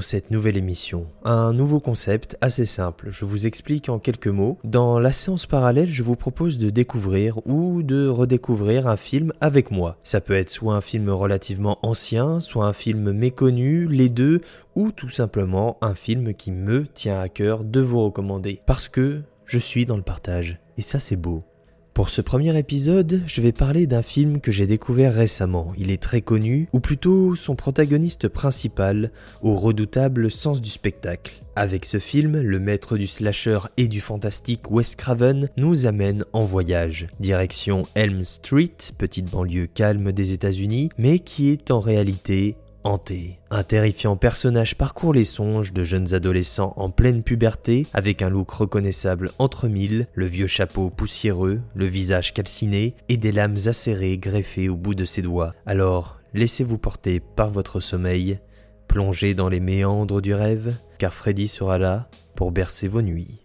cette nouvelle émission. Un nouveau concept assez simple. Je vous explique en quelques mots. Dans la séance parallèle, je vous propose de découvrir ou de redécouvrir un film avec moi. Ça peut être soit un film relativement ancien, soit un film méconnu, les deux, ou tout simplement un film qui me tient à cœur de vous recommander. Parce que je suis dans le partage. Et ça c'est beau. Pour ce premier épisode, je vais parler d'un film que j'ai découvert récemment. Il est très connu, ou plutôt son protagoniste principal, au redoutable sens du spectacle. Avec ce film, le maître du slasher et du fantastique Wes Craven nous amène en voyage. Direction Elm Street, petite banlieue calme des États-Unis, mais qui est en réalité hanté. Un terrifiant personnage parcourt les songes de jeunes adolescents en pleine puberté avec un look reconnaissable entre mille, le vieux chapeau poussiéreux, le visage calciné et des lames acérées greffées au bout de ses doigts. Alors, laissez-vous porter par votre sommeil, plongez dans les méandres du rêve, car Freddy sera là pour bercer vos nuits.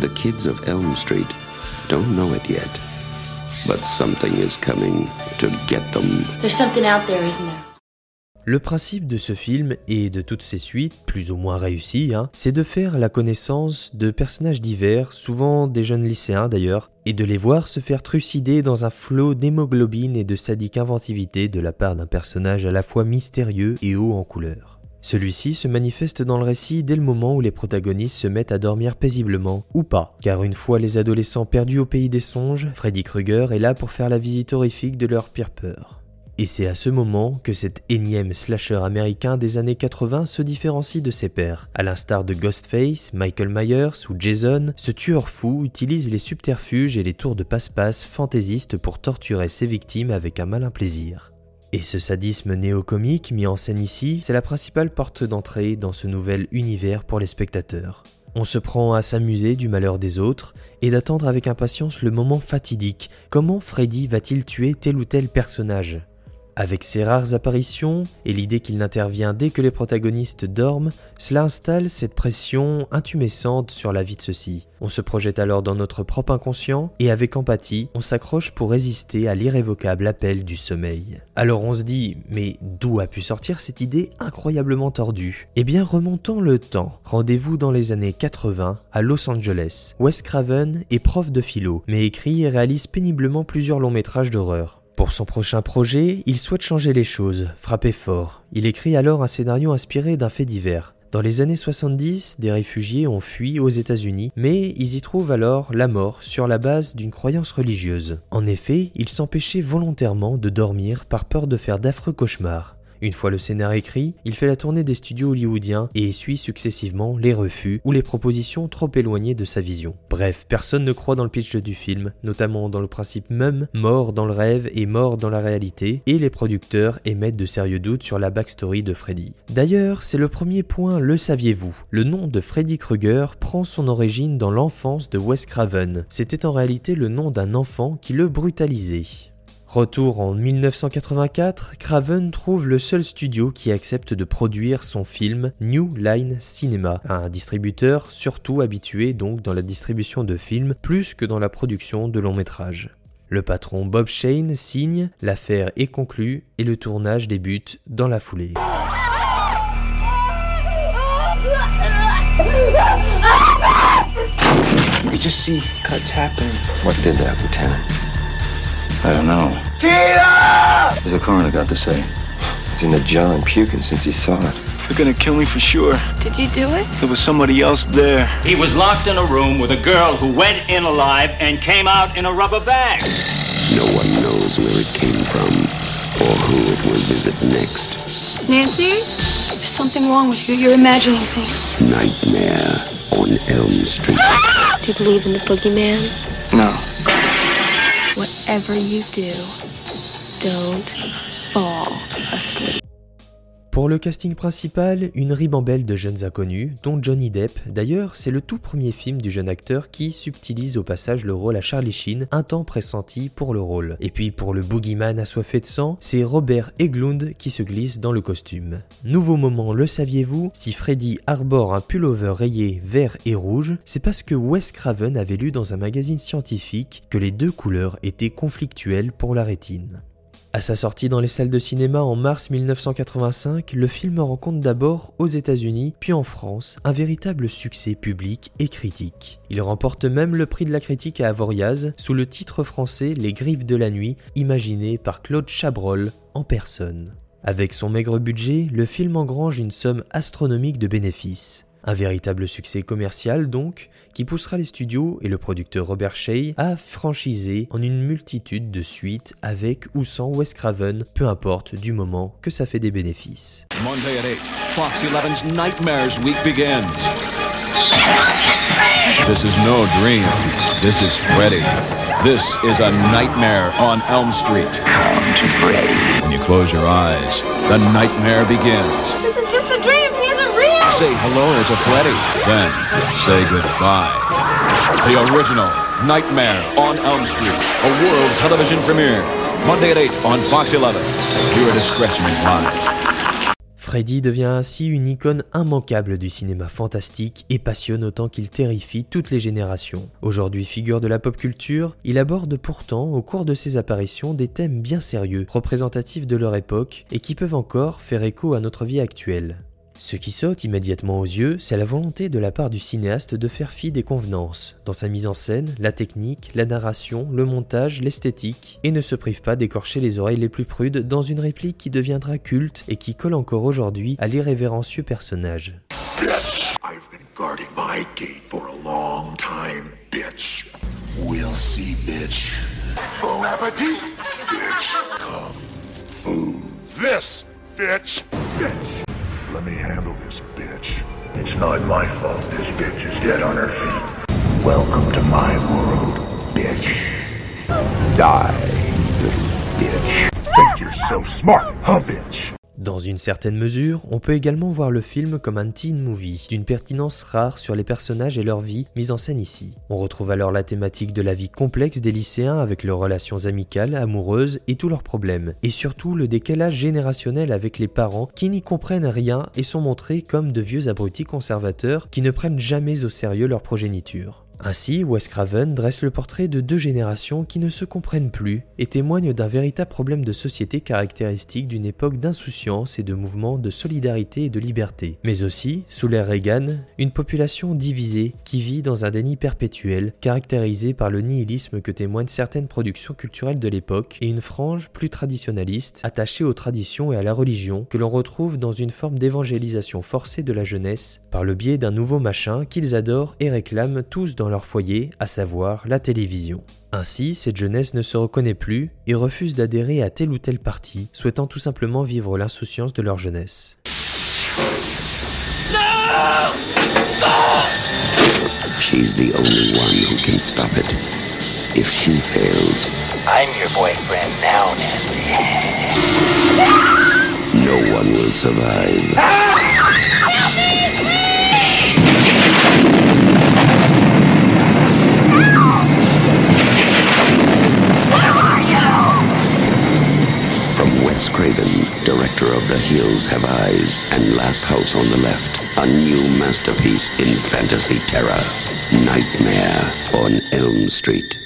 The kids of Elm Street don't know it yet, but something is coming to get them. There's something out there, isn't there? Le principe de ce film et de toutes ses suites, plus ou moins réussies, hein, c'est de faire la connaissance de personnages divers, souvent des jeunes lycéens d'ailleurs, et de les voir se faire trucider dans un flot d'hémoglobine et de sadique inventivité de la part d'un personnage à la fois mystérieux et haut en couleur. Celui-ci se manifeste dans le récit dès le moment où les protagonistes se mettent à dormir paisiblement, ou pas, car une fois les adolescents perdus au pays des songes, Freddy Krueger est là pour faire la visite horrifique de leur pire peur. Et c'est à ce moment que cet énième slasher américain des années 80 se différencie de ses pairs. À l'instar de Ghostface, Michael Myers ou Jason, ce tueur fou utilise les subterfuges et les tours de passe-passe fantaisistes pour torturer ses victimes avec un malin plaisir. Et ce sadisme néo-comique mis en scène ici, c'est la principale porte d'entrée dans ce nouvel univers pour les spectateurs. On se prend à s'amuser du malheur des autres et d'attendre avec impatience le moment fatidique. Comment Freddy va-t-il tuer tel ou tel personnage? Avec ses rares apparitions et l'idée qu'il n'intervient dès que les protagonistes dorment, cela installe cette pression intumescente sur la vie de ceux-ci. On se projette alors dans notre propre inconscient et avec empathie, on s'accroche pour résister à l'irrévocable appel du sommeil. Alors on se dit, mais d'où a pu sortir cette idée incroyablement tordue? Eh bien remontons le temps. Rendez-vous dans les années 80 à Los Angeles. Wes Craven est prof de philo, mais écrit et réalise péniblement plusieurs longs métrages d'horreur. Pour son prochain projet, il souhaite changer les choses, frapper fort. Il écrit alors un scénario inspiré d'un fait divers. Dans les années 70, des réfugiés ont fui aux États-Unis, mais ils y trouvent alors la mort sur la base d'une croyance religieuse. En effet, ils s'empêchaient volontairement de dormir par peur de faire d'affreux cauchemars. Une fois le scénario écrit, il fait la tournée des studios hollywoodiens et essuie successivement les refus ou les propositions trop éloignées de sa vision. Bref, personne ne croit dans le pitch du film, notamment dans le principe même mort dans le rêve et mort dans la réalité, et les producteurs émettent de sérieux doutes sur la backstory de Freddy. D'ailleurs, c'est le premier point, le saviez-vous? Le nom de Freddy Krueger prend son origine dans l'enfance de Wes Craven. C'était en réalité le nom d'un enfant qui le brutalisait. Retour en 1984, Craven trouve le seul studio qui accepte de produire son film New Line Cinema, un distributeur surtout habitué donc dans la distribution de films plus que dans la production de longs métrages. Le patron Bob Shane signe, l'affaire est conclue et le tournage débute dans la foulée. You could just see cuts happen. What did that, Lieutenant? I don't know. Tina! What's the coroner got to say? He's in the jar and puking since he saw it. They're gonna kill me for sure. Did you do it? There was somebody else there. He was locked in a room with a girl who went in alive and came out in a rubber bag. No one knows where it came from or who it will visit next. Nancy? There's something wrong with you. You're imagining things. Nightmare on Elm Street. Do you believe in the boogeyman? No. Whatever you do, don't fall asleep. Pour le casting principal, une ribambelle de jeunes inconnus, dont Johnny Depp. D'ailleurs, c'est le tout premier film du jeune acteur qui subtilise au passage le rôle à Charlie Sheen, un temps pressenti pour le rôle. Et puis pour le boogeyman assoiffé de sang, c'est Robert Eglund qui se glisse dans le costume. Nouveau moment, le saviez-vous? Si Freddy arbore un pullover rayé vert et rouge, c'est parce que Wes Craven avait lu dans un magazine scientifique que les deux couleurs étaient conflictuelles pour la rétine. À sa sortie dans les salles de cinéma en mars 1985, le film rencontre d'abord aux États-Unis puis en France un véritable succès public et critique. Il remporte même le prix de la critique à Avoriaz sous le titre français Les Griffes de la Nuit, imaginé par Claude Chabrol en personne. Avec son maigre budget, le film engrange une somme astronomique de bénéfices. Un véritable succès commercial donc, qui poussera les studios et le producteur Robert Shea à franchiser en une multitude de suites avec ou sans Wes Craven, peu importe du moment que ça fait des bénéfices. Monday at 8, Fox 11's Nightmares Week begins. This is no dream. This is Freddy. This is a nightmare on Elm Street. Come to Freddy. When you close your eyes, the nightmare begins. This is just a dream. Say hello to Freddy. Then say goodbye. The original Nightmare on Elm Street, a world television premiere. Monday at 8 on Fox 11. Viewer discretion advised. Freddy devient ainsi une icône immanquable du cinéma fantastique et passionne autant qu'il terrifie toutes les générations. Aujourd'hui figure de la pop culture, il aborde pourtant au cours de ses apparitions des thèmes bien sérieux, représentatifs de leur époque et qui peuvent encore faire écho à notre vie actuelle. Ce qui saute immédiatement aux yeux, c'est la volonté de la part du cinéaste de faire fi des convenances, dans sa mise en scène, la technique, la narration, le montage, l'esthétique, et ne se prive pas d'écorcher les oreilles les plus prudes dans une réplique qui deviendra culte et qui colle encore aujourd'hui à l'irrévérencieux personnage. Bitch! Let me handle this, bitch. It's not my fault this bitch is dead on her feet. Welcome to my world, bitch. Die, little bitch. Think you're so smart, huh, bitch? Dans une certaine mesure, on peut également voir le film comme un teen movie, d'une pertinence rare sur les personnages et leur vie mise en scène ici. On retrouve alors la thématique de la vie complexe des lycéens avec leurs relations amicales, amoureuses et tous leurs problèmes, et surtout le décalage générationnel avec les parents qui n'y comprennent rien et sont montrés comme de vieux abrutis conservateurs qui ne prennent jamais au sérieux leur progéniture. Ainsi, Wes Craven dresse le portrait de deux générations qui ne se comprennent plus et témoigne d'un véritable problème de société caractéristique d'une époque d'insouciance et de mouvements de solidarité et de liberté. Mais aussi, sous l'ère Reagan, une population divisée qui vit dans un déni perpétuel, caractérisé par le nihilisme que témoignent certaines productions culturelles de l'époque et une frange plus traditionnaliste, attachée aux traditions et à la religion, que l'on retrouve dans une forme d'évangélisation forcée de la jeunesse par le biais d'un nouveau machin qu'ils adorent et réclament tous dans leur foyer, à savoir la télévision. Ainsi, cette jeunesse ne se reconnaît plus et refuse d'adhérer à telle ou telle partie, souhaitant tout simplement vivre l'insouciance de leur jeunesse. She's the only one who can stop it. If she fails, I'm your boyfriend now, Nancy. no one will survive. Director of The Hills Have Eyes and Last House on the Left, a new masterpiece in fantasy terror, Nightmare on Elm Street.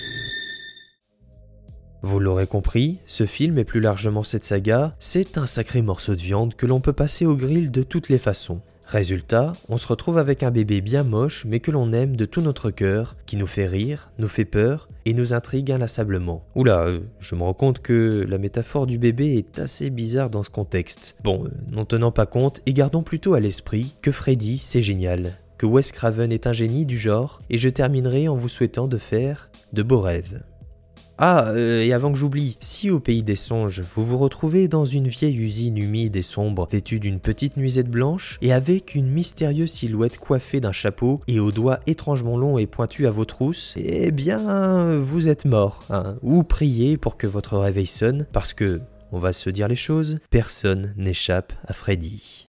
Vous l'aurez compris, ce film et plus largement cette saga, c'est un sacré morceau de viande que l'on peut passer au grill de toutes les façons. Résultat, on se retrouve avec un bébé bien moche mais que l'on aime de tout notre cœur, qui nous fait rire, nous fait peur et nous intrigue inlassablement. Oula, euh, je me rends compte que la métaphore du bébé est assez bizarre dans ce contexte. Bon, euh, n'en tenant pas compte et gardons plutôt à l'esprit que Freddy c'est génial, que Wes Craven est un génie du genre et je terminerai en vous souhaitant de faire de beaux rêves. Ah, euh, et avant que j'oublie, si au pays des songes, vous vous retrouvez dans une vieille usine humide et sombre, vêtue d'une petite nuisette blanche, et avec une mystérieuse silhouette coiffée d'un chapeau et aux doigts étrangement longs et pointus à vos trousses, eh bien, vous êtes mort, hein, ou priez pour que votre réveil sonne, parce que, on va se dire les choses, personne n'échappe à Freddy.